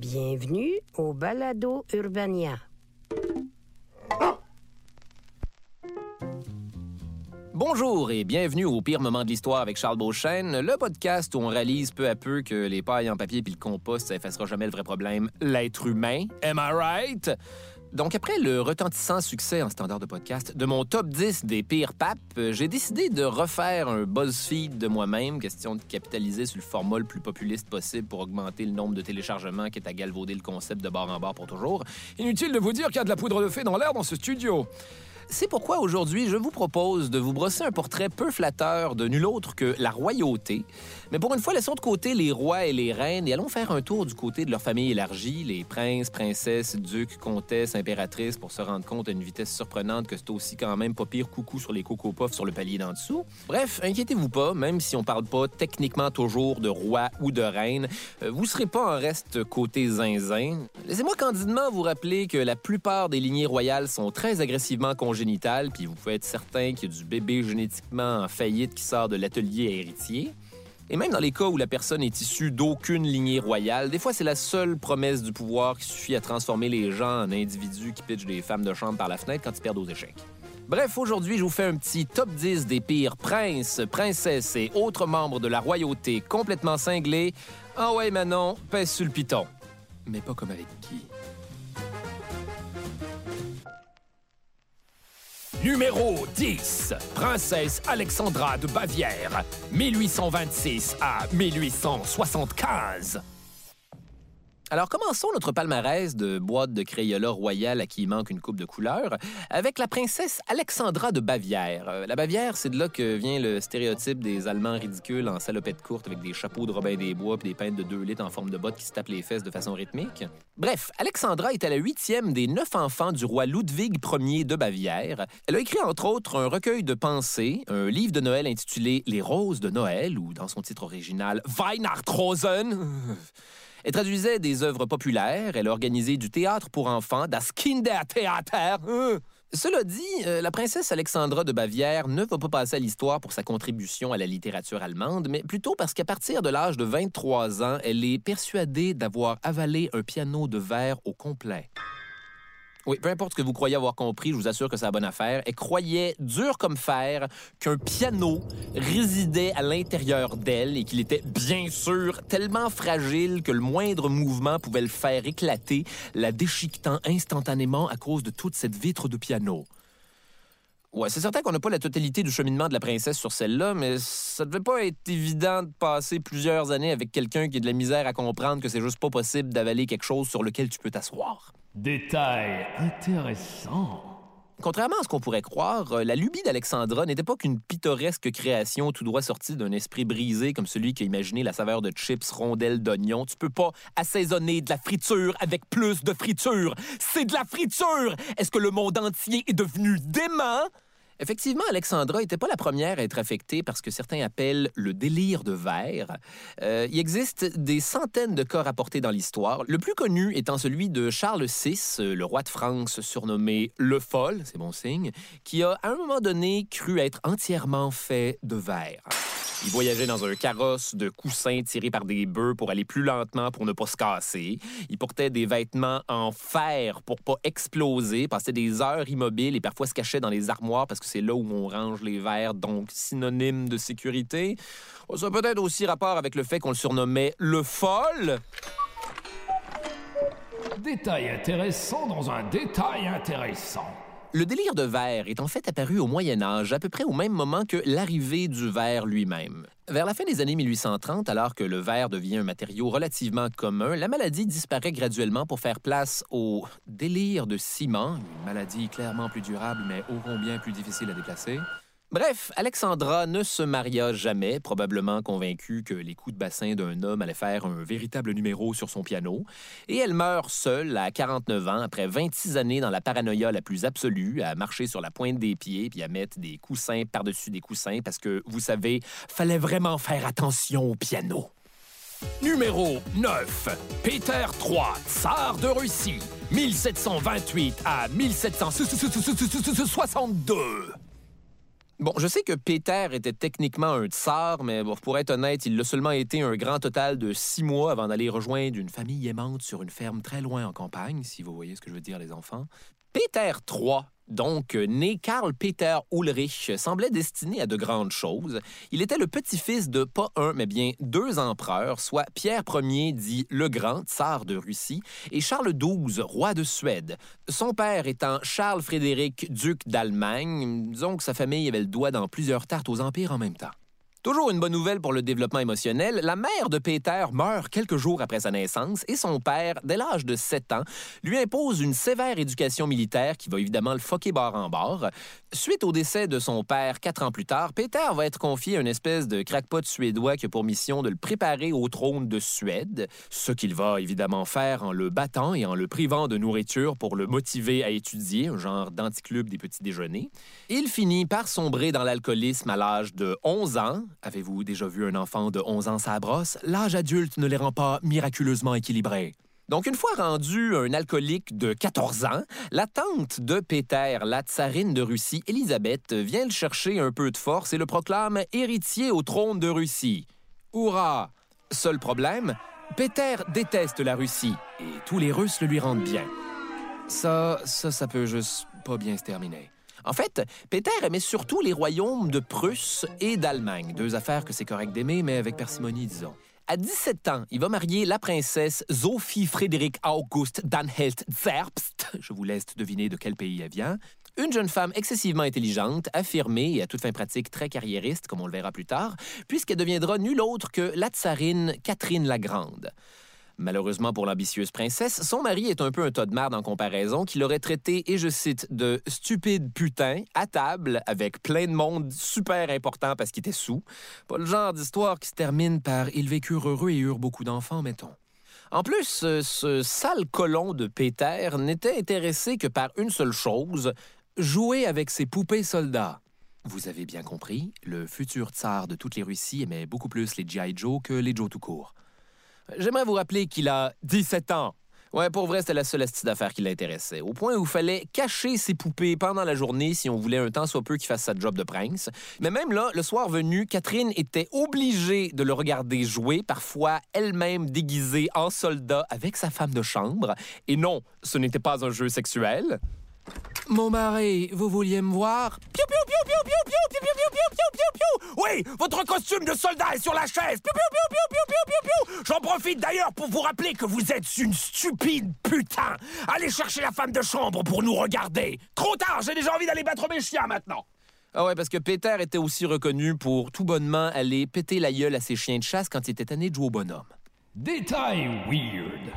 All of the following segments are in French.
Bienvenue au Balado Urbania. Bonjour et bienvenue au pire moment de l'histoire avec Charles Beauchesne, le podcast où on réalise peu à peu que les pailles en papier puis le compost, ça effacera jamais le vrai problème, l'être humain. Am I right? Donc, après le retentissant succès en standard de podcast de mon top 10 des pires papes, euh, j'ai décidé de refaire un BuzzFeed de moi-même, question de capitaliser sur le format le plus populiste possible pour augmenter le nombre de téléchargements qui est à galvauder le concept de bord en bord pour toujours. Inutile de vous dire qu'il y a de la poudre de fée dans l'air dans ce studio. C'est pourquoi aujourd'hui, je vous propose de vous brosser un portrait peu flatteur de nul autre que la royauté. Mais pour une fois, laissons de côté les rois et les reines et allons faire un tour du côté de leur famille élargie, les princes, princesses, ducs, comtesses, impératrices, pour se rendre compte à une vitesse surprenante que c'est aussi quand même pas pire coucou sur les coco puffs sur le palier d'en dessous. Bref, inquiétez-vous pas, même si on parle pas techniquement toujours de roi ou de reine, euh, vous serez pas en reste côté zinzin. Laissez-moi candidement vous rappeler que la plupart des lignées royales sont très agressivement congénitales puis vous pouvez être certain qu'il y a du bébé génétiquement en faillite qui sort de l'atelier héritier. Et même dans les cas où la personne est issue d'aucune lignée royale, des fois c'est la seule promesse du pouvoir qui suffit à transformer les gens en individus qui pitchent des femmes de chambre par la fenêtre quand ils perdent aux échecs. Bref, aujourd'hui, je vous fais un petit top 10 des pires princes, princesses et autres membres de la royauté complètement cinglés. Ah ouais, Manon, pèse sur le piton. Mais pas comme avec qui. Numéro 10. Princesse Alexandra de Bavière, 1826 à 1875. Alors, commençons notre palmarès de boîte de Crayola royale à qui manque une coupe de couleur avec la princesse Alexandra de Bavière. Euh, La Bavière, c'est de là que vient le stéréotype des Allemands ridicules en salopette courte avec des chapeaux de Robin des Bois et des peintes de 2 litres en forme de bottes qui se tapent les fesses de façon rythmique. Bref, Alexandra était la huitième des neuf enfants du roi Ludwig Ier de Bavière. Elle a écrit entre autres un recueil de pensées, un livre de Noël intitulé Les Roses de Noël, ou dans son titre original Weihnachtsrosen. Elle traduisait des œuvres populaires, elle a organisé du théâtre pour enfants, das Kindertheater. Euh. Cela dit, euh, la princesse Alexandra de Bavière ne va pas passer à l'histoire pour sa contribution à la littérature allemande, mais plutôt parce qu'à partir de l'âge de 23 ans, elle est persuadée d'avoir avalé un piano de verre au complet. Oui, peu importe ce que vous croyez avoir compris, je vous assure que c'est la bonne affaire. Elle croyait, dur comme fer, qu'un piano résidait à l'intérieur d'elle et qu'il était bien sûr tellement fragile que le moindre mouvement pouvait le faire éclater, la déchiquetant instantanément à cause de toute cette vitre de piano. Ouais, c'est certain qu'on n'a pas la totalité du cheminement de la princesse sur celle-là, mais ça devait pas être évident de passer plusieurs années avec quelqu'un qui a de la misère à comprendre que c'est juste pas possible d'avaler quelque chose sur lequel tu peux t'asseoir. Détail intéressant. Contrairement à ce qu'on pourrait croire, euh, la lubie d'Alexandra n'était pas qu'une pittoresque création tout droit sortie d'un esprit brisé comme celui qui a imaginé la saveur de chips rondelles d'oignons. Tu peux pas assaisonner de la friture avec plus de friture. C'est de la friture! Est-ce que le monde entier est devenu dément? Effectivement, Alexandra n'était pas la première à être affectée par ce que certains appellent le délire de verre. Euh, il existe des centaines de cas rapportés dans l'histoire, le plus connu étant celui de Charles VI, le roi de France surnommé le Foll, c'est bon signe, qui a à un moment donné cru être entièrement fait de verre. Il voyageait dans un carrosse de coussins tirés par des bœufs pour aller plus lentement pour ne pas se casser. Il portait des vêtements en fer pour pas exploser, passait des heures immobiles et parfois se cachait dans les armoires parce que c'est là où on range les verres, donc synonyme de sécurité. Ça a peut-être aussi rapport avec le fait qu'on le surnommait le folle. Détail intéressant dans un détail intéressant. Le délire de verre est en fait apparu au Moyen Âge, à peu près au même moment que l'arrivée du verre lui-même. Vers la fin des années 1830, alors que le verre devient un matériau relativement commun, la maladie disparaît graduellement pour faire place au délire de ciment, une maladie clairement plus durable mais ô combien plus difficile à déplacer. Bref, Alexandra ne se maria jamais, probablement convaincue que les coups de bassin d'un homme allaient faire un véritable numéro sur son piano, et elle meurt seule à 49 ans après 26 années dans la paranoïa la plus absolue, à marcher sur la pointe des pieds puis à mettre des coussins par-dessus des coussins parce que, vous savez, fallait vraiment faire attention au piano. Numéro 9. Peter III, tsar de Russie, 1728 à 1762. Bon, je sais que Peter était techniquement un tsar, mais pour être honnête, il l'a seulement été un grand total de six mois avant d'aller rejoindre une famille aimante sur une ferme très loin en campagne, si vous voyez ce que je veux dire, les enfants. Peter III donc, né Karl Peter Ulrich, semblait destiné à de grandes choses. Il était le petit-fils de pas un, mais bien deux empereurs, soit Pierre Ier, dit le Grand, tsar de Russie, et Charles XII, roi de Suède. Son père étant Charles Frédéric, duc d'Allemagne, disons que sa famille avait le doigt dans plusieurs tartes aux empires en même temps. Toujours une bonne nouvelle pour le développement émotionnel, la mère de Peter meurt quelques jours après sa naissance et son père, dès l'âge de 7 ans, lui impose une sévère éducation militaire qui va évidemment le foquer bord en bord. Suite au décès de son père quatre ans plus tard, Peter va être confié à une espèce de crackpot suédois qui a pour mission de le préparer au trône de Suède, ce qu'il va évidemment faire en le battant et en le privant de nourriture pour le motiver à étudier, un genre d'anticlub des petits déjeuners. Il finit par sombrer dans l'alcoolisme à l'âge de 11 ans, Avez-vous déjà vu un enfant de 11 ans sa brosse? L'âge adulte ne les rend pas miraculeusement équilibrés. Donc, une fois rendu un alcoolique de 14 ans, la tante de Péter, la tsarine de Russie, Élisabeth, vient le chercher un peu de force et le proclame héritier au trône de Russie. Hurrah! Seul problème, Péter déteste la Russie et tous les Russes le lui rendent bien. Ça, ça, ça peut juste pas bien se terminer. En fait, Péter aimait surtout les royaumes de Prusse et d'Allemagne, deux affaires que c'est correct d'aimer, mais avec parcimonie, disons. À 17 ans, il va marier la princesse Sophie Frédéric August Danhelt Zerbst. Je vous laisse deviner de quel pays elle vient. Une jeune femme excessivement intelligente, affirmée et à toute fin pratique très carriériste, comme on le verra plus tard, puisqu'elle deviendra nulle autre que la tsarine Catherine la Grande. Malheureusement pour l'ambitieuse princesse, son mari est un peu un tas de merde en comparaison qu'il aurait traité, et je cite, de stupide putain à table avec plein de monde super important parce qu'il était sous. Pas le genre d'histoire qui se termine par ils vécurent heureux et eurent beaucoup d'enfants, mettons. En plus, euh, ce sale colon de Péter n'était intéressé que par une seule chose, jouer avec ses poupées soldats. Vous avez bien compris, le futur tsar de toutes les Russies aimait beaucoup plus les G.I. Joe que les Joe tout court. J'aimerais vous rappeler qu'il a 17 ans. Ouais, pour vrai, c'était la seule astuce d'affaires qui l'intéressait. Au point où il fallait cacher ses poupées pendant la journée si on voulait un temps soit peu qu'il fasse sa job de prince. Mais même là, le soir venu, Catherine était obligée de le regarder jouer, parfois elle-même déguisée en soldat avec sa femme de chambre. Et non, ce n'était pas un jeu sexuel. Mon mari, vous vouliez me voir? Piou, piou, piou, piou, piou, piou, piou, piou, piou, piou, piou, piou, piou. Oui, votre costume de soldat est sur la chaise. Piou, piou, piou, piou, piou, piou, piou, piou. J'en profite d'ailleurs pour vous rappeler que vous êtes une stupide putain. Allez chercher la femme de chambre pour nous regarder. Trop tard, j'ai déjà envie d'aller battre mes chiens maintenant. Ah ouais, parce que Peter était aussi reconnu pour tout bonnement aller péter la gueule à ses chiens de chasse quand il était tanné de jouer au bonhomme. Détail weird.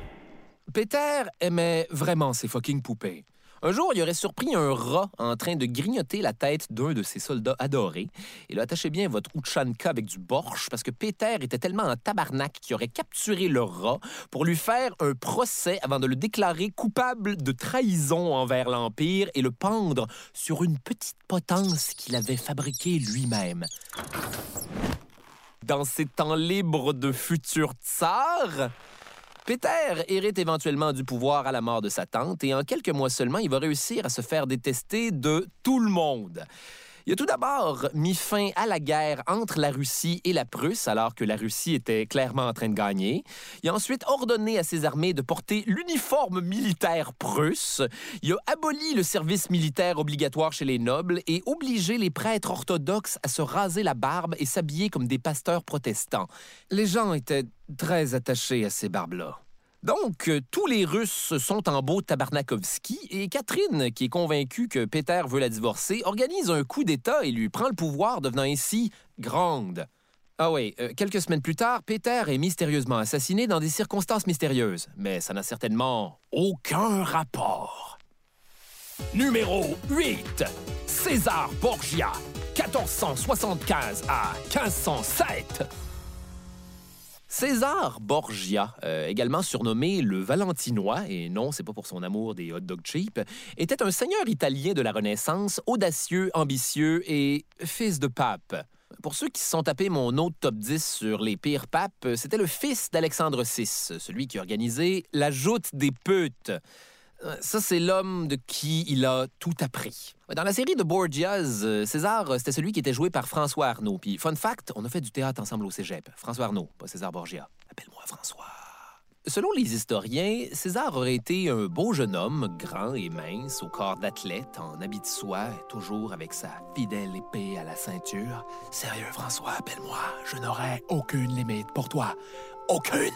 Peter aimait vraiment ses fucking poupées. Un jour, il aurait surpris un rat en train de grignoter la tête d'un de ses soldats adorés. Et là, attachez bien votre Uchanka avec du borsch, parce que Peter était tellement en tabarnak qu'il aurait capturé le rat pour lui faire un procès avant de le déclarer coupable de trahison envers l'Empire et le pendre sur une petite potence qu'il avait fabriquée lui-même. Dans ses temps libres de futur tsar, Peter hérite éventuellement du pouvoir à la mort de sa tante et en quelques mois seulement, il va réussir à se faire détester de tout le monde. Il a tout d'abord mis fin à la guerre entre la Russie et la Prusse, alors que la Russie était clairement en train de gagner. Il a ensuite ordonné à ses armées de porter l'uniforme militaire prusse. Il a aboli le service militaire obligatoire chez les nobles et obligé les prêtres orthodoxes à se raser la barbe et s'habiller comme des pasteurs protestants. Les gens étaient très attachés à ces barbes-là. Donc, euh, tous les Russes sont en beau Tabarnakovski et Catherine, qui est convaincue que Peter veut la divorcer, organise un coup d'État et lui prend le pouvoir, devenant ainsi grande. Ah oui, euh, quelques semaines plus tard, Peter est mystérieusement assassiné dans des circonstances mystérieuses, mais ça n'a certainement aucun rapport. Numéro 8. César Borgia, 1475 à 1507. César Borgia, euh, également surnommé le Valentinois, et non, c'est pas pour son amour des hot dog cheap, était un seigneur italien de la Renaissance, audacieux, ambitieux et fils de pape. Pour ceux qui se sont tapés mon autre top 10 sur les pires papes, c'était le fils d'Alexandre VI, celui qui organisait la joute des putes. Ça, c'est l'homme de qui il a tout appris. Dans la série de Borgias, euh, César, euh, c'était celui qui était joué par François Arnaud. Puis, fun fact, on a fait du théâtre ensemble au cégep. François Arnaud, pas César Borgia. Appelle-moi François. Selon les historiens, César aurait été un beau jeune homme, grand et mince, au corps d'athlète, en habit de soie, toujours avec sa fidèle épée à la ceinture. Sérieux, François, appelle-moi. Je n'aurai aucune limite pour toi. Aucune.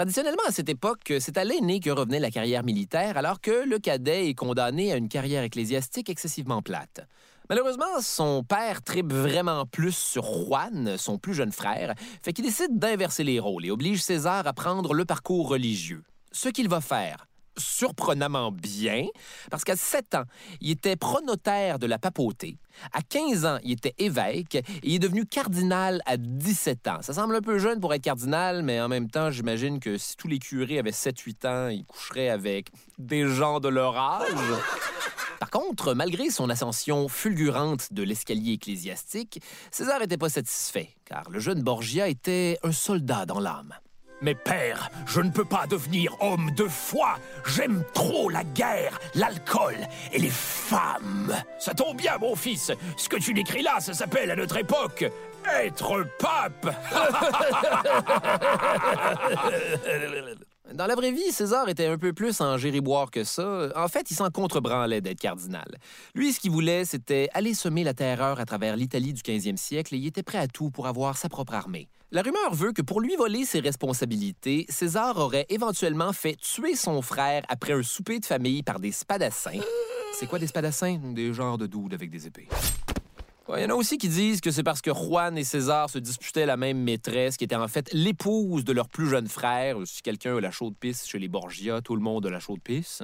Traditionnellement, à cette époque, c'est à l'aîné que revenait la carrière militaire, alors que le cadet est condamné à une carrière ecclésiastique excessivement plate. Malheureusement, son père tripe vraiment plus sur Juan, son plus jeune frère, fait qu'il décide d'inverser les rôles et oblige César à prendre le parcours religieux. Ce qu'il va faire, surprenamment bien, parce qu'à 7 ans, il était pronotaire de la papauté. À 15 ans, il était évêque et il est devenu cardinal à 17 ans. Ça semble un peu jeune pour être cardinal, mais en même temps, j'imagine que si tous les curés avaient 7-8 ans, ils coucheraient avec des gens de leur âge. Par contre, malgré son ascension fulgurante de l'escalier ecclésiastique, César n'était pas satisfait, car le jeune Borgia était un soldat dans l'âme. Mais père, je ne peux pas devenir homme de foi. J'aime trop la guerre, l'alcool et les femmes. Ça tombe bien, mon fils. Ce que tu décris là, ça s'appelle à notre époque être pape. Dans la vraie vie, César était un peu plus en gériboire que ça. En fait, il s'en contrebranlait d'être cardinal. Lui, ce qu'il voulait, c'était aller semer la terreur à travers l'Italie du 15e siècle et il était prêt à tout pour avoir sa propre armée. La rumeur veut que pour lui voler ses responsabilités, César aurait éventuellement fait tuer son frère après un souper de famille par des spadassins. C'est quoi des spadassins? Des genres de doudes avec des épées. Il y en a aussi qui disent que c'est parce que Juan et César se disputaient la même maîtresse, qui était en fait l'épouse de leur plus jeune frère. Si quelqu'un a la chaude pisse chez les Borgia, tout le monde a la chaude pisse.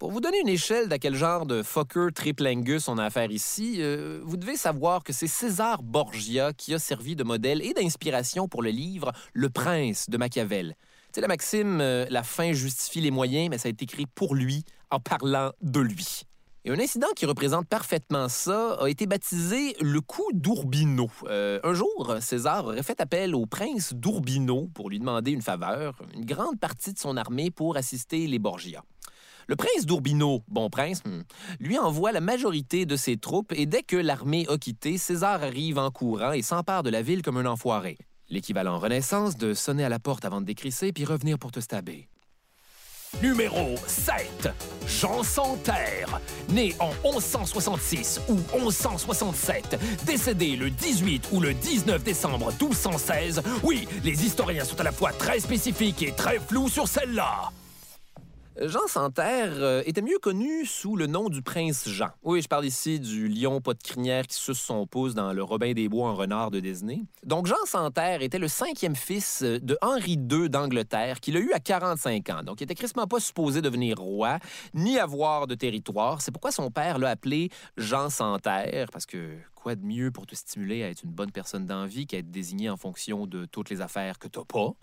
Pour vous donner une échelle d'à quel genre de fucker triplingus on a affaire ici, euh, vous devez savoir que c'est César Borgia qui a servi de modèle et d'inspiration pour le livre Le Prince de Machiavel. Sais, la maxime euh, La fin justifie les moyens, mais ça a été écrit pour lui, en parlant de lui. Un incident qui représente parfaitement ça a été baptisé le coup d'Ourbino. Euh, un jour, César aurait fait appel au prince d'Ourbino pour lui demander une faveur, une grande partie de son armée pour assister les Borgia. Le prince d'Ourbino, bon prince, hmm, lui envoie la majorité de ses troupes et dès que l'armée a quitté, César arrive en courant et s'empare de la ville comme un enfoiré. L'équivalent Renaissance de sonner à la porte avant de décrisser puis revenir pour te stabber. Numéro 7. Jean Santerre, né en 1166 ou 1167, décédé le 18 ou le 19 décembre 1216. Oui, les historiens sont à la fois très spécifiques et très flous sur celle-là. Jean Santerre euh, était mieux connu sous le nom du prince Jean. Oui, je parle ici du lion pas de crinière qui suce son pouce dans le Robin des Bois en renard de Disney. Donc Jean Santerre était le cinquième fils de Henri II d'Angleterre qu'il a eu à 45 ans. Donc il était crissement pas supposé devenir roi ni avoir de territoire. C'est pourquoi son père l'a appelé Jean Santerre parce que quoi de mieux pour te stimuler à être une bonne personne d'envie qu'à être désigné en fonction de toutes les affaires que t'as pas?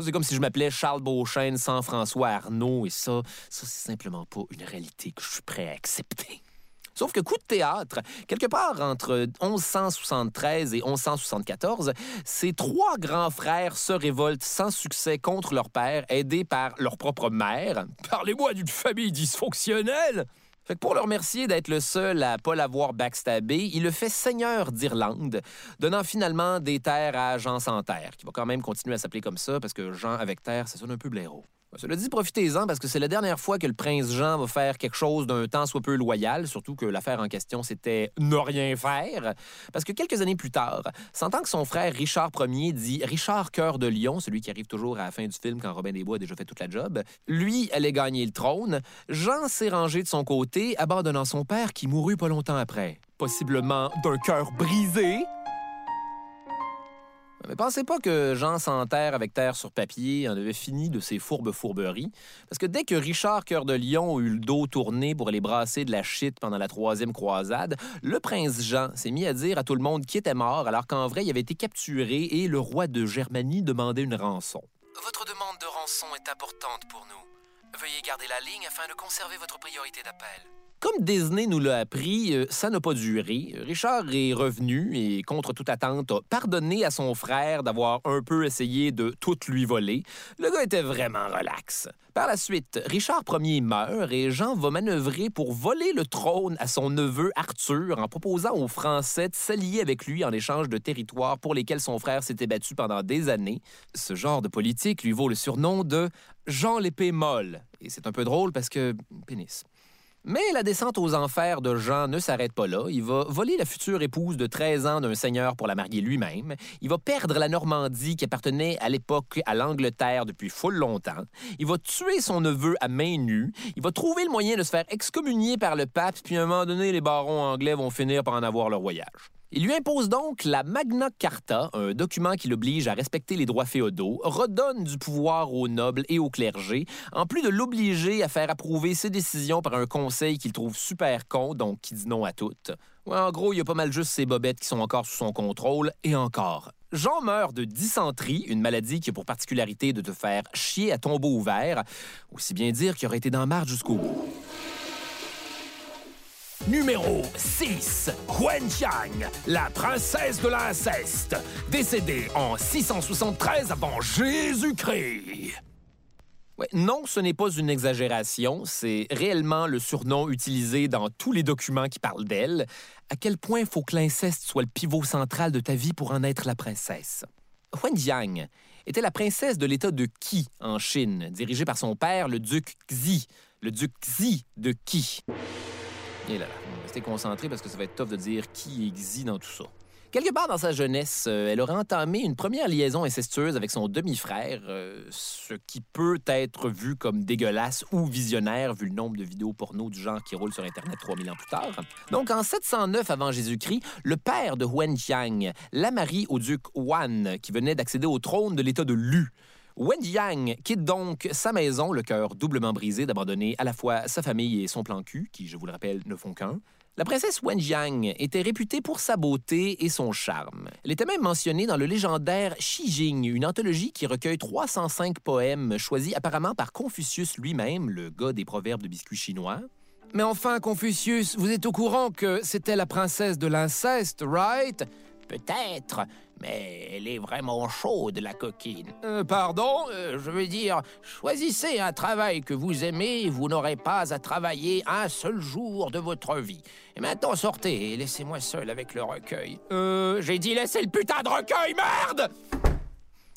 C'est comme si je m'appelais Charles Beauchesne sans François Arnaud, et ça, ça c'est simplement pas une réalité que je suis prêt à accepter. Sauf que coup de théâtre, quelque part entre 1173 et 1174, ces trois grands frères se révoltent sans succès contre leur père, aidés par leur propre mère. Parlez-moi d'une famille dysfonctionnelle. Fait que pour le remercier d'être le seul à pas l'avoir backstabé, il le fait seigneur d'Irlande, donnant finalement des terres à Jean sans terre, qui va quand même continuer à s'appeler comme ça parce que Jean avec terre, ça sonne un peu. Cela dit, profitez-en parce que c'est la dernière fois que le prince Jean va faire quelque chose d'un temps soit peu loyal, surtout que l'affaire en question, c'était ne rien faire. Parce que quelques années plus tard, sentant que son frère Richard Ier, dit Richard Cœur de Lion, celui qui arrive toujours à la fin du film quand Robin des Bois a déjà fait toute la job, lui allait gagner le trône, Jean s'est rangé de son côté, abandonnant son père qui mourut pas longtemps après. Possiblement d'un cœur brisé, mais pensez pas que Jean sans terre avec terre sur papier en avait fini de ses fourbes fourberies, parce que dès que Richard Cœur de Lion eut le dos tourné pour aller brasser de la shit pendant la troisième croisade, le prince Jean s'est mis à dire à tout le monde qu'il était mort, alors qu'en vrai il avait été capturé et le roi de Germanie demandait une rançon. Votre demande de rançon est importante pour nous. Veuillez garder la ligne afin de conserver votre priorité d'appel. Comme Disney nous l'a appris, euh, ça n'a pas duré. Richard est revenu et, contre toute attente, a pardonné à son frère d'avoir un peu essayé de tout lui voler. Le gars était vraiment relax. Par la suite, Richard Ier meurt et Jean va manœuvrer pour voler le trône à son neveu Arthur en proposant aux Français de s'allier avec lui en échange de territoires pour lesquels son frère s'était battu pendant des années. Ce genre de politique lui vaut le surnom de Jean l'épée molle. Et c'est un peu drôle parce que... pénis. Mais la descente aux enfers de Jean ne s'arrête pas là. Il va voler la future épouse de 13 ans d'un seigneur pour la marier lui-même. Il va perdre la Normandie qui appartenait à l'époque à l'Angleterre depuis full longtemps. Il va tuer son neveu à main nue. Il va trouver le moyen de se faire excommunier par le pape, puis à un moment donné, les barons anglais vont finir par en avoir leur voyage. Il lui impose donc la Magna Carta, un document qui l'oblige à respecter les droits féodaux, redonne du pouvoir aux nobles et au clergé, en plus de l'obliger à faire approuver ses décisions par un conseil qu'il trouve super con, donc qui dit non à toutes. en gros, il y a pas mal juste ses bobettes qui sont encore sous son contrôle, et encore. Jean meurt de dysenterie, une maladie qui a pour particularité de te faire chier à tombeau ouvert, aussi bien dire qu'il aurait été dans marge jusqu'au bout. Numéro 6. Huan Qiang, la princesse de l'inceste, décédée en 673 avant Jésus-Christ. non, ce n'est pas une exagération, c'est réellement le surnom utilisé dans tous les documents qui parlent d'elle. À quel point faut que l'inceste soit le pivot central de ta vie pour en être la princesse? Huan était la princesse de l'État de Qi en Chine, dirigée par son père, le duc Xi, le duc Xi de Qi. Et là, là, restez concentré parce que ça va être tough de dire qui existe dans tout ça. Quelque part dans sa jeunesse, euh, elle aurait entamé une première liaison incestueuse avec son demi-frère, euh, ce qui peut être vu comme dégueulasse ou visionnaire vu le nombre de vidéos porno du genre qui roulent sur Internet 3000 ans plus tard. Donc, en 709 avant Jésus-Christ, le père de Huan Qiang la marie au duc Wan, qui venait d'accéder au trône de l'État de Lu. Wen Yang quitte donc sa maison, le cœur doublement brisé d'abandonner à la fois sa famille et son plan cul, qui, je vous le rappelle, ne font qu'un. La princesse Wen Jiang était réputée pour sa beauté et son charme. Elle était même mentionnée dans le légendaire Xi Jing, une anthologie qui recueille 305 poèmes choisis apparemment par Confucius lui-même, le gars des proverbes de biscuits chinois. Mais enfin, Confucius, vous êtes au courant que c'était la princesse de l'inceste, right? Peut-être, mais elle est vraiment chaude, la coquine. Euh, pardon euh, Je veux dire, choisissez un travail que vous aimez vous n'aurez pas à travailler un seul jour de votre vie. Et maintenant, sortez et laissez-moi seul avec le recueil. Euh, j'ai dit laisser le putain de recueil, merde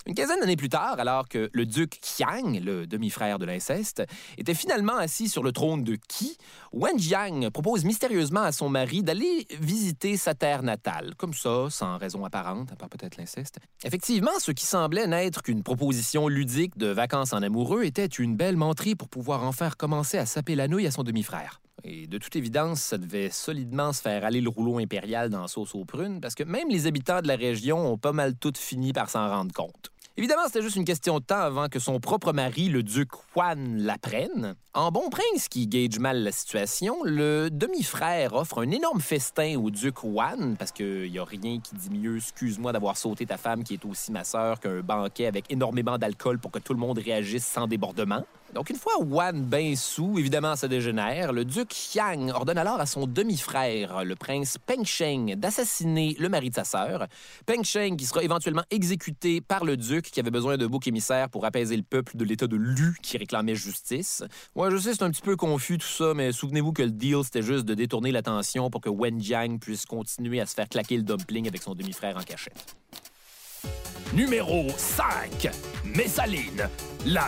une quinzaine d'années plus tard, alors que le duc Qiang, le demi-frère de l'inceste, était finalement assis sur le trône de Qi, Wen Jiang propose mystérieusement à son mari d'aller visiter sa terre natale, comme ça, sans raison apparente, à part peut-être l'inceste. Effectivement, ce qui semblait n'être qu'une proposition ludique de vacances en amoureux était une belle menterie pour pouvoir en faire commencer à saper la nouille à son demi-frère. Et de toute évidence, ça devait solidement se faire aller le rouleau impérial dans sauce aux prunes, parce que même les habitants de la région ont pas mal tout fini par s'en rendre compte. Évidemment, c'était juste une question de temps avant que son propre mari, le duc Juan, l'apprenne. En bon prince qui gage mal la situation, le demi-frère offre un énorme festin au duc Juan, parce qu'il n'y a rien qui dit mieux, excuse-moi d'avoir sauté ta femme qui est aussi ma sœur, qu'un banquet avec énormément d'alcool pour que tout le monde réagisse sans débordement. Donc, une fois Wan ben sous, évidemment, ça dégénère, le duc Yang ordonne alors à son demi-frère, le prince Peng Sheng, d'assassiner le mari de sa sœur. Peng Sheng, qui sera éventuellement exécuté par le duc, qui avait besoin de bouc émissaire pour apaiser le peuple de l'état de Lu, qui réclamait justice. Ouais, je sais, c'est un petit peu confus tout ça, mais souvenez-vous que le deal, c'était juste de détourner l'attention pour que Wen Jiang puisse continuer à se faire claquer le dumpling avec son demi-frère en cachette. Numéro 5. Messaline, la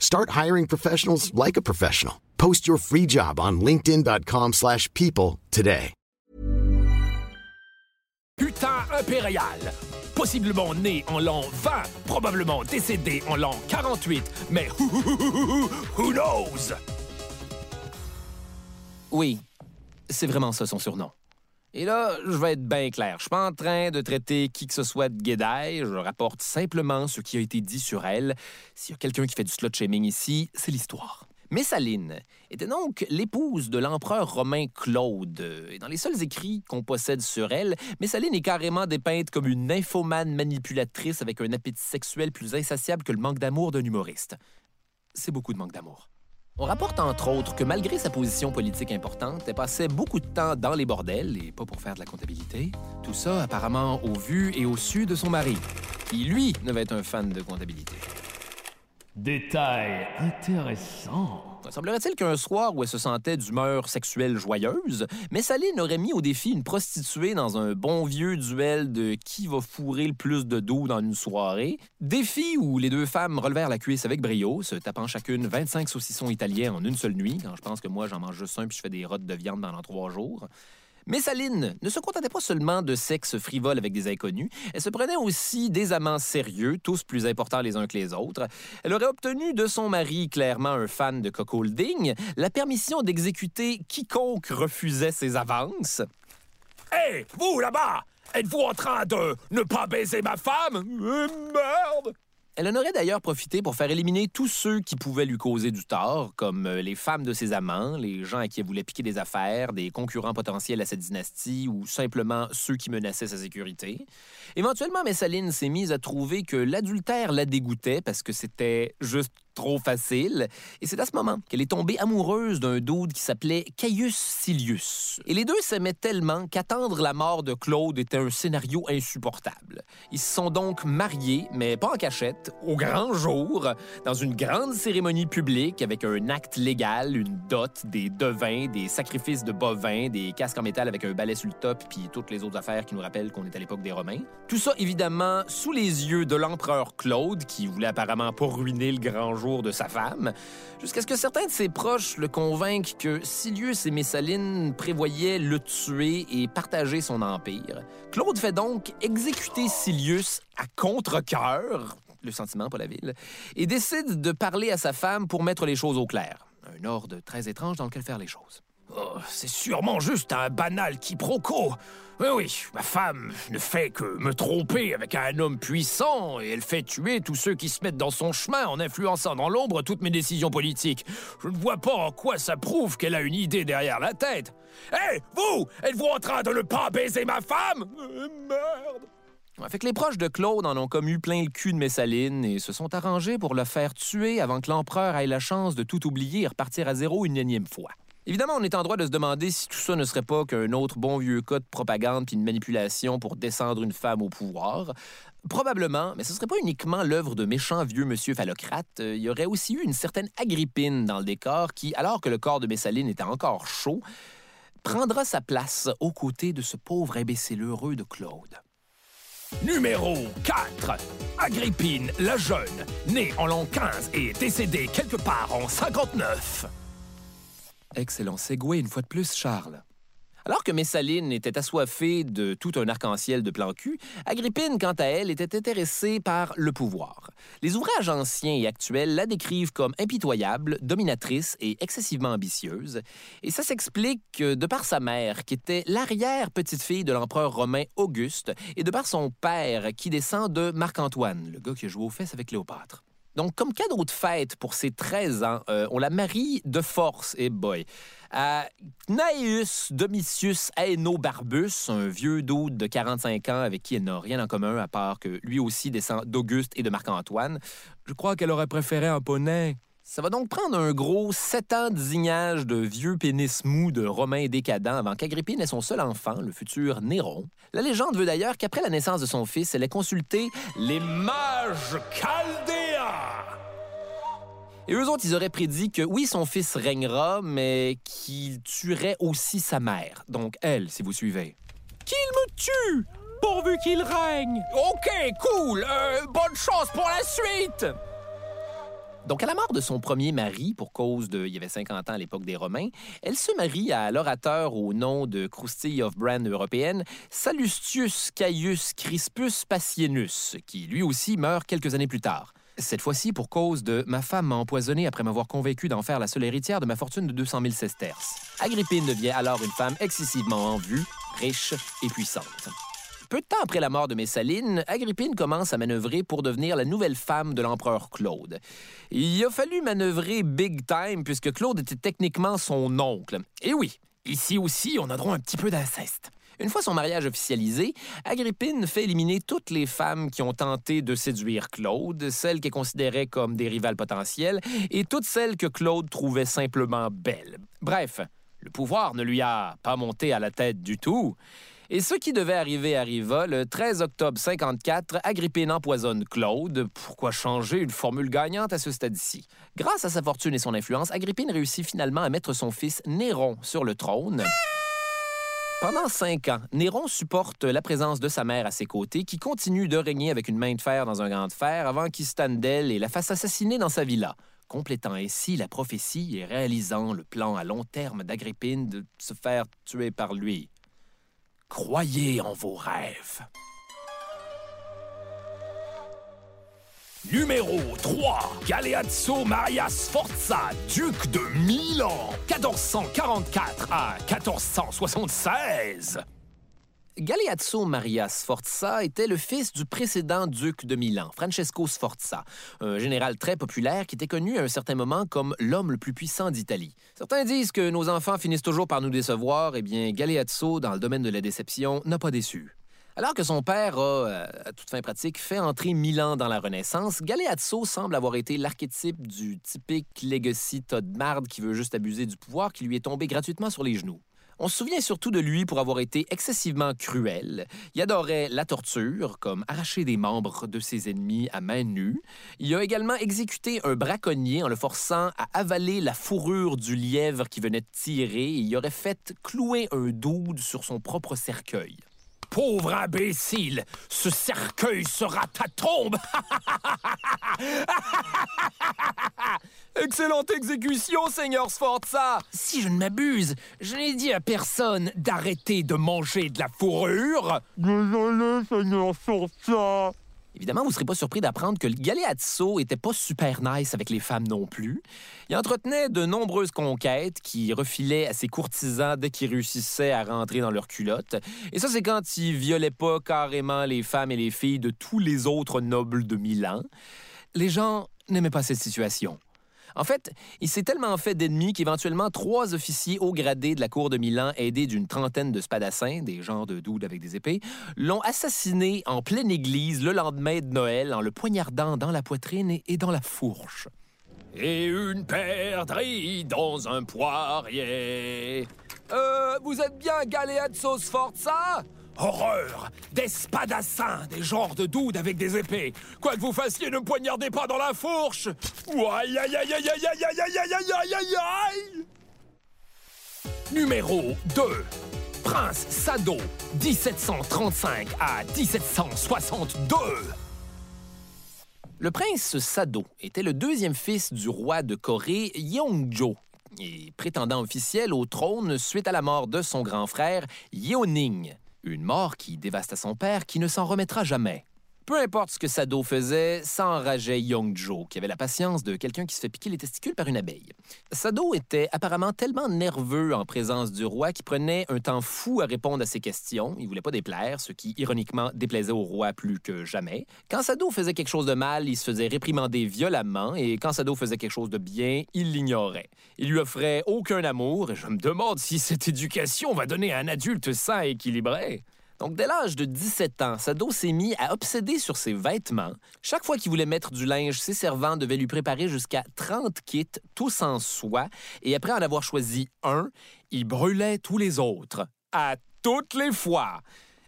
Start hiring professionals like a professional. Post your free job on linkedin.com/people slash people today. putain impérial. Possiblement né en l'an 20, probablement décédé en l'an 48, mais who knows? Oui, c'est vraiment ça son surnom. Et là, je vais être bien clair. Je suis pas en train de traiter qui que ce soit de guédaille. Je rapporte simplement ce qui a été dit sur elle. S'il y a quelqu'un qui fait du slut shaming ici, c'est l'histoire. Messaline était donc l'épouse de l'empereur romain Claude. Et dans les seuls écrits qu'on possède sur elle, Messaline est carrément dépeinte comme une nymphomane manipulatrice avec un appétit sexuel plus insatiable que le manque d'amour d'un humoriste. C'est beaucoup de manque d'amour. On rapporte entre autres que malgré sa position politique importante, elle passait beaucoup de temps dans les bordels et pas pour faire de la comptabilité. Tout ça apparemment au vu et au su de son mari, qui lui devait être un fan de comptabilité. Détail intéressant. Semblerait-il qu'un soir où elle se sentait d'humeur sexuelle joyeuse, Messaline aurait mis au défi une prostituée dans un bon vieux duel de qui va fourrer le plus de dos dans une soirée? Défi où les deux femmes relevèrent la cuisse avec brio, se tapant chacune 25 saucissons italiens en une seule nuit, quand je pense que moi j'en mange juste un puis je fais des rottes de viande pendant trois jours. Messaline ne se contentait pas seulement de sexe frivole avec des inconnus, elle se prenait aussi des amants sérieux, tous plus importants les uns que les autres. Elle aurait obtenu de son mari, clairement un fan de cockholding, la permission d'exécuter quiconque refusait ses avances. Hé, vous là-bas! Êtes-vous en train de ne pas baiser ma femme? Euh, merde! Elle en aurait d'ailleurs profité pour faire éliminer tous ceux qui pouvaient lui causer du tort, comme euh, les femmes de ses amants, les gens à qui elle voulait piquer des affaires, des concurrents potentiels à cette dynastie ou simplement ceux qui menaçaient sa sécurité. Éventuellement, Messaline s'est mise à trouver que l'adultère la dégoûtait parce que c'était juste trop facile. Et c'est à ce moment qu'elle est tombée amoureuse d'un dude qui s'appelait Caius Silius. Et les deux s'aimaient tellement qu'attendre la mort de Claude était un scénario insupportable. Ils se sont donc mariés, mais pas en cachette, au grand jour, dans une grande cérémonie publique avec un acte légal, une dot, des devins, des sacrifices de bovins, des casques en métal avec un balai sur le top, puis toutes les autres affaires qui nous rappellent qu'on est à l'époque des Romains. Tout ça, évidemment, sous les yeux de l'empereur Claude, qui voulait apparemment pas ruiner le grand jour de sa femme, jusqu'à ce que certains de ses proches le convainquent que Silius et Messaline prévoyaient le tuer et partager son empire. Claude fait donc exécuter Silius à contre-cœur, le sentiment, pas la ville, et décide de parler à sa femme pour mettre les choses au clair. Un ordre très étrange dans lequel faire les choses. Oh, c'est sûrement juste un banal quiproquo. Oui, oui, ma femme ne fait que me tromper avec un homme puissant et elle fait tuer tous ceux qui se mettent dans son chemin en influençant dans l'ombre toutes mes décisions politiques. Je ne vois pas en quoi ça prouve qu'elle a une idée derrière la tête. Hé, vous Êtes-vous en train de ne pas baiser ma femme? Euh, Merde Fait les proches de Claude en ont comme eu plein le cul de Messaline et se sont arrangés pour le faire tuer avant que l'empereur ait la chance de tout oublier et repartir à zéro une énième fois. Évidemment, on est en droit de se demander si tout ça ne serait pas qu'un autre bon vieux cas de propagande puis une manipulation pour descendre une femme au pouvoir. Probablement, mais ce serait pas uniquement l'œuvre de méchants vieux monsieur phallocrate. Euh, Il y aurait aussi eu une certaine Agrippine dans le décor qui, alors que le corps de Messaline était encore chaud, prendra sa place aux côtés de ce pauvre imbécile heureux de Claude. Numéro 4. Agrippine la jeune, née en l'an 15 et décédée quelque part en 59. Excellent segway une fois de plus, Charles. Alors que Messaline était assoiffée de tout un arc-en-ciel de plan cul, Agrippine, quant à elle, était intéressée par le pouvoir. Les ouvrages anciens et actuels la décrivent comme impitoyable, dominatrice et excessivement ambitieuse. Et ça s'explique de par sa mère, qui était l'arrière-petite-fille de l'empereur romain Auguste, et de par son père, qui descend de Marc-Antoine, le gars qui a joué aux fesses avec Cléopâtre. Donc, comme cadeau de fête pour ses 13 ans, euh, on la marie de force, et boy, à Domitius Aenobarbus, un vieux doute de 45 ans avec qui elle n'a rien en commun à part que lui aussi descend d'Auguste et de Marc-Antoine. Je crois qu'elle aurait préféré un poney. Ça va donc prendre un gros sept ans de zignage de vieux pénis mou de Romains décadents avant qu'Agrippine ait son seul enfant, le futur Néron. La légende veut d'ailleurs qu'après la naissance de son fils, elle ait consulté les mages chaldéens. Et eux autres, ils auraient prédit que oui, son fils régnera, mais qu'il tuerait aussi sa mère. Donc elle, si vous suivez. Qu'il me tue, pourvu qu'il règne. OK, cool. Euh, bonne chance pour la suite. Donc, à la mort de son premier mari, pour cause de. Il y avait 50 ans à l'époque des Romains, elle se marie à l'orateur au nom de croustille of brand européenne, Salustius Caius Crispus Pacienus, qui lui aussi meurt quelques années plus tard. Cette fois-ci pour cause de ma femme m'a empoisonné après m'avoir convaincu d'en faire la seule héritière de ma fortune de 200 000 sesterces. Agrippine devient alors une femme excessivement en vue, riche et puissante. Peu de temps après la mort de Messaline, Agrippine commence à manœuvrer pour devenir la nouvelle femme de l'empereur Claude. Il a fallu manœuvrer big time puisque Claude était techniquement son oncle. Et oui, ici aussi, on a droit un petit peu d'inceste. Une fois son mariage officialisé, Agrippine fait éliminer toutes les femmes qui ont tenté de séduire Claude, celles qu'elle considérait comme des rivales potentielles, et toutes celles que Claude trouvait simplement belles. Bref, le pouvoir ne lui a pas monté à la tête du tout. Et ce qui devait arriver arriva. Le 13 octobre 54, Agrippine empoisonne Claude. Pourquoi changer une formule gagnante à ce stade-ci? Grâce à sa fortune et son influence, Agrippine réussit finalement à mettre son fils Néron sur le trône. Pendant cinq ans, Néron supporte la présence de sa mère à ses côtés, qui continue de régner avec une main de fer dans un gant de fer avant qu'il se d'elle et la fasse assassiner dans sa villa, complétant ainsi la prophétie et réalisant le plan à long terme d'Agrippine de se faire tuer par lui. Croyez en vos rêves. Numéro 3. Galeazzo Maria Sforza, duc de Milan, 1444 à 1476. Galeazzo Maria Sforza était le fils du précédent duc de Milan, Francesco Sforza, un général très populaire qui était connu à un certain moment comme l'homme le plus puissant d'Italie. Certains disent que nos enfants finissent toujours par nous décevoir, eh bien Galeazzo, dans le domaine de la déception, n'a pas déçu. Alors que son père a, euh, à toute fin pratique, fait entrer Milan dans la Renaissance, Galeazzo semble avoir été l'archétype du typique legacy Todd Mard qui veut juste abuser du pouvoir qui lui est tombé gratuitement sur les genoux. On se souvient surtout de lui pour avoir été excessivement cruel. Il adorait la torture, comme arracher des membres de ses ennemis à main nue. Il a également exécuté un braconnier en le forçant à avaler la fourrure du lièvre qui venait de tirer et il aurait fait clouer un doude sur son propre cercueil. Pauvre imbécile, ce cercueil sera ta tombe. Excellente exécution, Seigneur Sforza. Si je ne m'abuse, je n'ai dit à personne d'arrêter de manger de la fourrure. Désolé, Seigneur Sforza. Évidemment, vous ne serez pas surpris d'apprendre que le Galeazzo était pas super nice avec les femmes non plus. Il entretenait de nombreuses conquêtes qui refilaient à ses courtisans dès qu'ils réussissaient à rentrer dans leurs culottes. Et ça, c'est quand il violait pas carrément les femmes et les filles de tous les autres nobles de Milan. Les gens n'aimaient pas cette situation. En fait, il s'est tellement fait d'ennemis qu'éventuellement trois officiers haut gradés de la cour de Milan, aidés d'une trentaine de spadassins, des genres de doudes avec des épées, l'ont assassiné en pleine église le lendemain de Noël en le poignardant dans la poitrine et dans la fourche. Et une perdrix dans un poirier. Euh, vous êtes bien Galeazzo Sforza Horreur Des spadassins, des genres de doudes avec des épées. Quoi que vous fassiez, ne poignardez pas dans la fourche Aïe aïe aïe aïe aïe aïe aïe aïe aïe aïe aïe aïe Numéro 2. Prince Sado, 1735 à 1762. Le prince Sado était le deuxième fils du roi de Corée, Yeongjo, et prétendant officiel au trône suite à la mort de son grand frère, Yeoning. Une mort qui dévasta son père, qui ne s'en remettra jamais. Peu importe ce que Sado faisait, ça enrageait Youngjo, qui avait la patience de quelqu'un qui se fait piquer les testicules par une abeille. Sado était apparemment tellement nerveux en présence du roi qu'il prenait un temps fou à répondre à ses questions. Il voulait pas déplaire, ce qui, ironiquement, déplaisait au roi plus que jamais. Quand Sado faisait quelque chose de mal, il se faisait réprimander violemment, et quand Sado faisait quelque chose de bien, il l'ignorait. Il lui offrait aucun amour, et je me demande si cette éducation va donner un adulte sain et équilibré. Donc, dès l'âge de 17 ans, Sado s'est mis à obséder sur ses vêtements. Chaque fois qu'il voulait mettre du linge, ses servants devaient lui préparer jusqu'à 30 kits, tous en soie, et après en avoir choisi un, il brûlait tous les autres. À toutes les fois.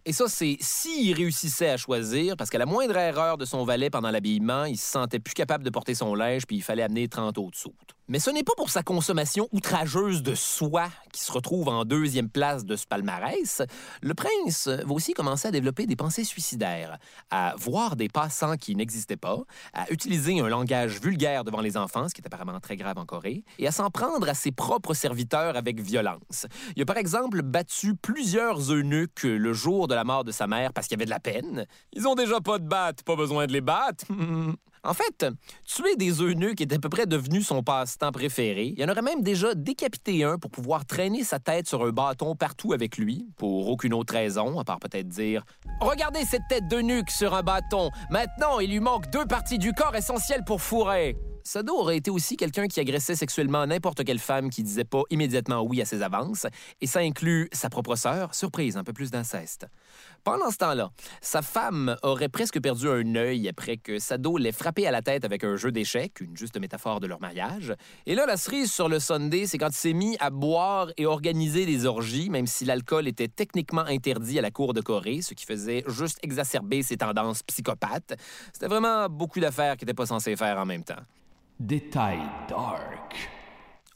Et ça, c'est s'il réussissait à choisir, parce qu'à la moindre erreur de son valet pendant l'habillement, il se sentait plus capable de porter son linge, puis il fallait amener 30 autres sous. Mais ce n'est pas pour sa consommation outrageuse de soie qui se retrouve en deuxième place de ce palmarès. Le prince va aussi commencer à développer des pensées suicidaires, à voir des passants qui n'existaient pas, à utiliser un langage vulgaire devant les enfants, ce qui est apparemment très grave en Corée, et à s'en prendre à ses propres serviteurs avec violence. Il a par exemple battu plusieurs eunuques le jour de la mort de sa mère parce qu'il y avait de la peine. Ils ont déjà pas de batte, pas besoin de les battre. En fait, tuer des eunuques est à peu près devenu son passe-temps préféré. Il en aurait même déjà décapité un pour pouvoir traîner sa tête sur un bâton partout avec lui, pour aucune autre raison, à part peut-être dire Regardez cette tête d'eunuque sur un bâton. Maintenant, il lui manque deux parties du corps essentielles pour fourrer. Sado aurait été aussi quelqu'un qui agressait sexuellement n'importe quelle femme qui disait pas immédiatement oui à ses avances, et ça inclut sa propre sœur, surprise, un peu plus d'inceste. Pendant ce temps-là, sa femme aurait presque perdu un œil après que Sado l'ait frappé à la tête avec un jeu d'échecs, une juste métaphore de leur mariage. Et là, la cerise sur le Sunday, c'est quand il s'est mis à boire et organiser des orgies, même si l'alcool était techniquement interdit à la cour de Corée, ce qui faisait juste exacerber ses tendances psychopathes. C'était vraiment beaucoup d'affaires qu'il n'était pas censé faire en même temps. Détail dark.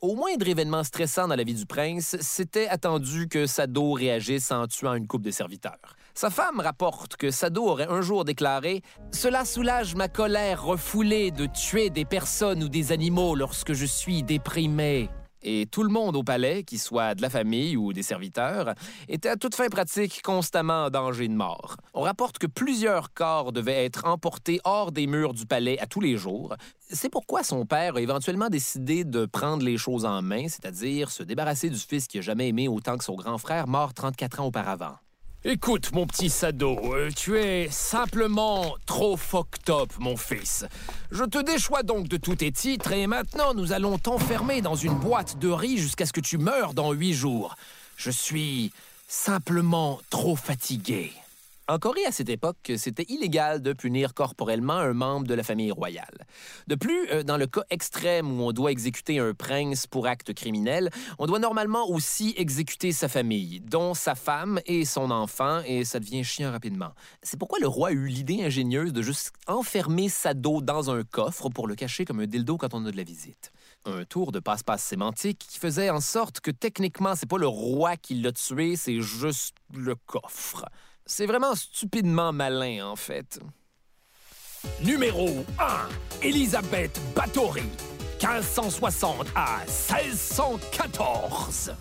Au moindre événement stressant dans la vie du prince, c'était attendu que Sado réagisse en tuant une coupe de serviteurs. Sa femme rapporte que Sado aurait un jour déclaré Cela soulage ma colère refoulée de tuer des personnes ou des animaux lorsque je suis déprimé et tout le monde au palais, qu'il soit de la famille ou des serviteurs, était à toute fin pratique constamment en danger de mort. On rapporte que plusieurs corps devaient être emportés hors des murs du palais à tous les jours. C'est pourquoi son père a éventuellement décidé de prendre les choses en main, c'est-à-dire se débarrasser du fils qu'il n'a jamais aimé autant que son grand frère mort 34 ans auparavant. Écoute, mon petit Sado, euh, tu es simplement trop fucked up, mon fils. Je te déchois donc de tous tes titres et maintenant nous allons t'enfermer dans une boîte de riz jusqu'à ce que tu meurs dans huit jours. Je suis simplement trop fatigué. En Corée, à cette époque, c'était illégal de punir corporellement un membre de la famille royale. De plus, euh, dans le cas extrême où on doit exécuter un prince pour acte criminel, on doit normalement aussi exécuter sa famille, dont sa femme et son enfant, et ça devient chiant rapidement. C'est pourquoi le roi a eu l'idée ingénieuse de juste enfermer Sado dans un coffre pour le cacher comme un dildo quand on a de la visite un tour de passe-passe sémantique qui faisait en sorte que techniquement, c'est pas le roi qui l'a tué, c'est juste le coffre. C'est vraiment stupidement malin, en fait. Numéro 1. Elisabeth Bathory, 1560 à 1614.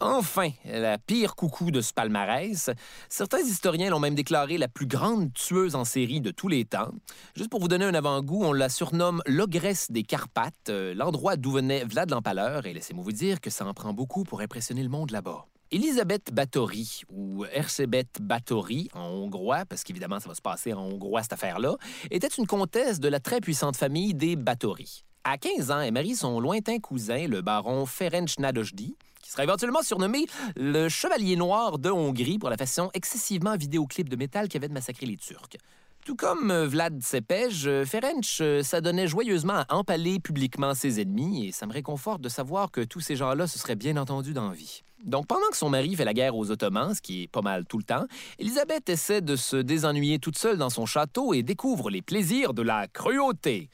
Enfin, la pire coucou de ce palmarès. Certains historiens l'ont même déclarée la plus grande tueuse en série de tous les temps. Juste pour vous donner un avant-goût, on la surnomme l'ogresse des Carpates, euh, l'endroit d'où venait Vlad l'Empaleur, et laissez-moi vous dire que ça en prend beaucoup pour impressionner le monde là-bas. Elisabeth Báthory, ou Erzsébet Báthory en hongrois, parce qu'évidemment ça va se passer en hongrois cette affaire-là, était une comtesse de la très puissante famille des Báthory. À 15 ans, elle marie son lointain cousin, le baron Ferenc Nadojdi, qui sera éventuellement surnommé le Chevalier Noir de Hongrie pour la façon excessivement vidéoclip de métal qui avait de massacrer les Turcs. Tout comme euh, Vlad Cepej, euh, Ferenc euh, s'adonnait joyeusement à empaler publiquement ses ennemis et ça me réconforte de savoir que tous ces gens-là se seraient bien entendus dans vie. Donc, pendant que son mari fait la guerre aux Ottomans, ce qui est pas mal tout le temps, Elisabeth essaie de se désennuyer toute seule dans son château et découvre les plaisirs de la cruauté.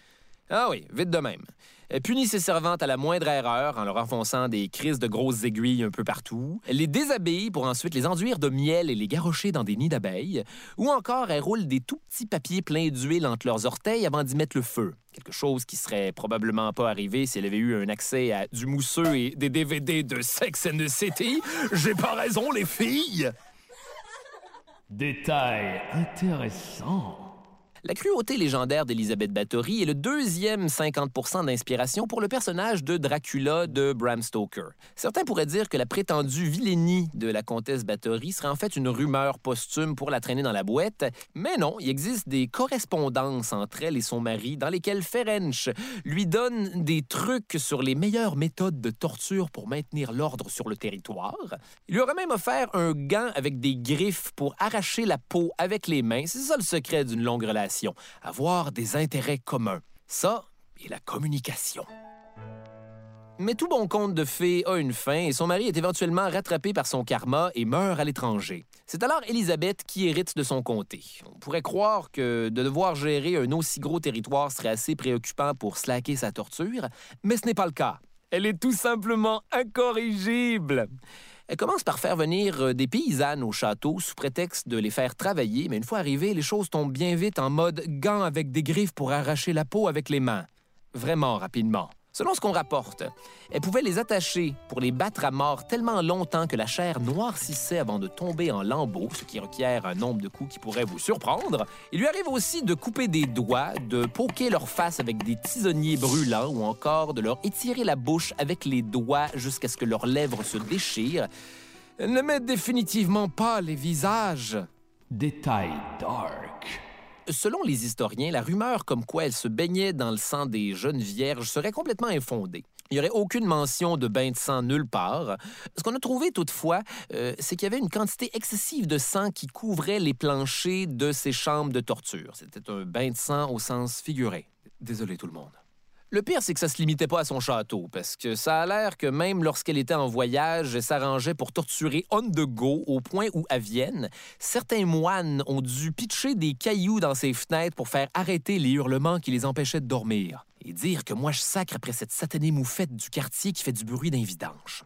Ah oui, vite de même. Elle punit ses servantes à la moindre erreur en leur enfonçant des crises de grosses aiguilles un peu partout. Les déshabille pour ensuite les enduire de miel et les garrocher dans des nids d'abeilles. Ou encore, elle roule des tout petits papiers pleins d'huile entre leurs orteils avant d'y mettre le feu. Quelque chose qui serait probablement pas arrivé si elle avait eu un accès à du mousseux et des DVD de Sex and the City. J'ai pas raison, les filles! Détail intéressant. La cruauté légendaire d'Elisabeth Bathory est le deuxième 50 d'inspiration pour le personnage de Dracula de Bram Stoker. Certains pourraient dire que la prétendue vilainie de la comtesse Bathory serait en fait une rumeur posthume pour la traîner dans la boîte, mais non, il existe des correspondances entre elle et son mari dans lesquelles Ferenc lui donne des trucs sur les meilleures méthodes de torture pour maintenir l'ordre sur le territoire. Il lui aurait même offert un gant avec des griffes pour arracher la peau avec les mains. C'est ça le secret d'une longue relation avoir des intérêts communs. Ça et la communication. Mais tout bon conte de fées a une fin et son mari est éventuellement rattrapé par son karma et meurt à l'étranger. C'est alors Élisabeth qui hérite de son comté. On pourrait croire que de devoir gérer un aussi gros territoire serait assez préoccupant pour slacker sa torture, mais ce n'est pas le cas. Elle est tout simplement incorrigible. Elle commence par faire venir euh, des paysannes au château sous prétexte de les faire travailler, mais une fois arrivées, les choses tombent bien vite en mode gants avec des griffes pour arracher la peau avec les mains. Vraiment rapidement. Selon ce qu'on rapporte, elle pouvait les attacher pour les battre à mort tellement longtemps que la chair noircissait avant de tomber en lambeaux, ce qui requiert un nombre de coups qui pourrait vous surprendre. Il lui arrive aussi de couper des doigts, de poquer leur face avec des tisonniers brûlants ou encore de leur étirer la bouche avec les doigts jusqu'à ce que leurs lèvres se déchirent. Elle ne met définitivement pas les visages. Détail dark. Selon les historiens, la rumeur comme quoi elle se baignait dans le sang des jeunes vierges serait complètement infondée. Il n'y aurait aucune mention de bain de sang nulle part. Ce qu'on a trouvé toutefois, euh, c'est qu'il y avait une quantité excessive de sang qui couvrait les planchers de ces chambres de torture. C'était un bain de sang au sens figuré. Désolé tout le monde. Le pire, c'est que ça se limitait pas à son château, parce que ça a l'air que même lorsqu'elle était en voyage, elle s'arrangeait pour torturer on the go, au point où, à Vienne, certains moines ont dû pitcher des cailloux dans ses fenêtres pour faire arrêter les hurlements qui les empêchaient de dormir. Et dire que moi je sacre après cette satanée moufette du quartier qui fait du bruit d'un vidange.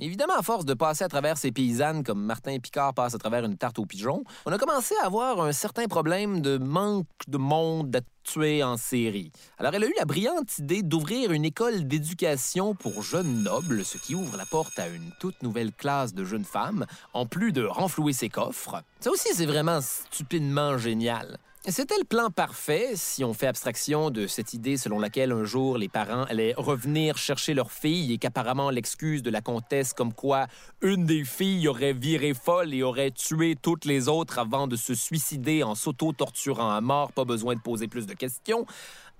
Évidemment, à force de passer à travers ces paysannes comme Martin Picard passe à travers une tarte aux pigeons, on a commencé à avoir un certain problème de manque de monde à tuer en série. Alors, elle a eu la brillante idée d'ouvrir une école d'éducation pour jeunes nobles, ce qui ouvre la porte à une toute nouvelle classe de jeunes femmes, en plus de renflouer ses coffres. Ça aussi, c'est vraiment stupidement génial. C'était le plan parfait si on fait abstraction de cette idée selon laquelle un jour les parents allaient revenir chercher leur fille et qu'apparemment l'excuse de la comtesse comme quoi une des filles aurait viré folle et aurait tué toutes les autres avant de se suicider en s'auto-torturant à mort, pas besoin de poser plus de questions,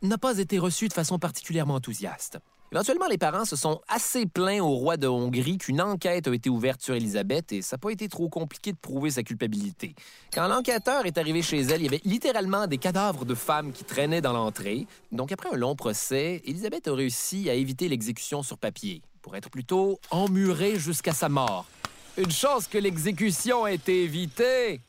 n'a pas été reçue de façon particulièrement enthousiaste. Éventuellement, les parents se sont assez plaints au roi de Hongrie qu'une enquête a été ouverte sur Elisabeth et ça n'a pas été trop compliqué de prouver sa culpabilité. Quand l'enquêteur est arrivé chez elle, il y avait littéralement des cadavres de femmes qui traînaient dans l'entrée. Donc, après un long procès, Elisabeth a réussi à éviter l'exécution sur papier, pour être plutôt emmurée jusqu'à sa mort. Une chance que l'exécution ait été évitée!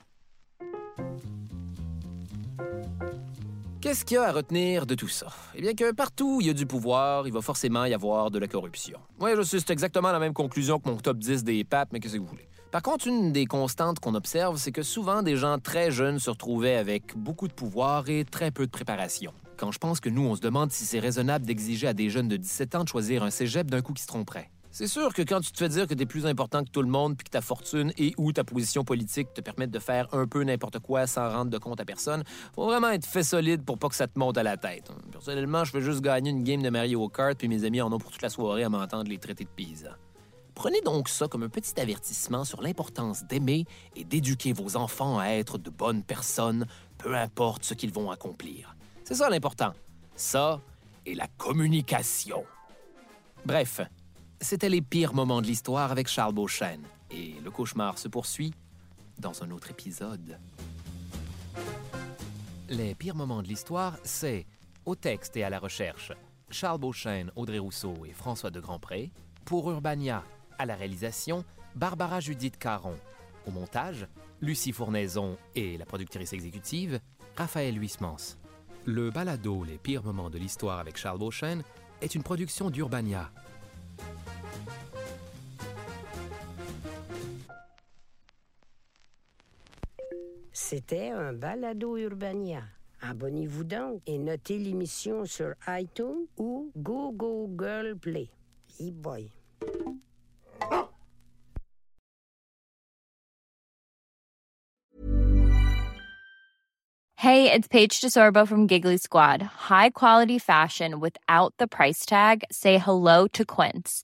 Qu'est-ce qu'il y a à retenir de tout ça? Eh bien que partout où il y a du pouvoir, il va forcément y avoir de la corruption. Oui, je sais, c'est exactement la même conclusion que mon top 10 des papes, mais qu'est-ce que vous voulez? Par contre, une des constantes qu'on observe, c'est que souvent des gens très jeunes se retrouvaient avec beaucoup de pouvoir et très peu de préparation. Quand je pense que nous, on se demande si c'est raisonnable d'exiger à des jeunes de 17 ans de choisir un cégep d'un coup qui se tromperait. C'est sûr que quand tu te fais dire que tu es plus important que tout le monde, puis que ta fortune et ou ta position politique te permettent de faire un peu n'importe quoi sans rendre de compte à personne, faut vraiment être fait solide pour pas que ça te monte à la tête. Personnellement, je veux juste gagner une game de Mario Kart, puis mes amis en ont pour toute la soirée à m'entendre les traités de pizza. Prenez donc ça comme un petit avertissement sur l'importance d'aimer et d'éduquer vos enfants à être de bonnes personnes, peu importe ce qu'ils vont accomplir. C'est ça l'important. Ça et la communication. Bref, c'était les pires moments de l'histoire avec Charles Beauchesne. Et le cauchemar se poursuit dans un autre épisode. Les pires moments de l'histoire, c'est au texte et à la recherche Charles Beauchesne, Audrey Rousseau et François de Grandpré. Pour Urbania, à la réalisation, Barbara Judith Caron. Au montage, Lucie Fournaison et la productrice exécutive, Raphaël Huismans. Le balado Les pires moments de l'histoire avec Charles Beauchesne est une production d'Urbania. C'était un balado Urbania. Abonnez-vous donc et notez l'émission sur iTunes ou Google Play. E-boy. Hey, it's Paige DeSorbo from Giggly Squad. High quality fashion without the price tag. Say hello to Quince.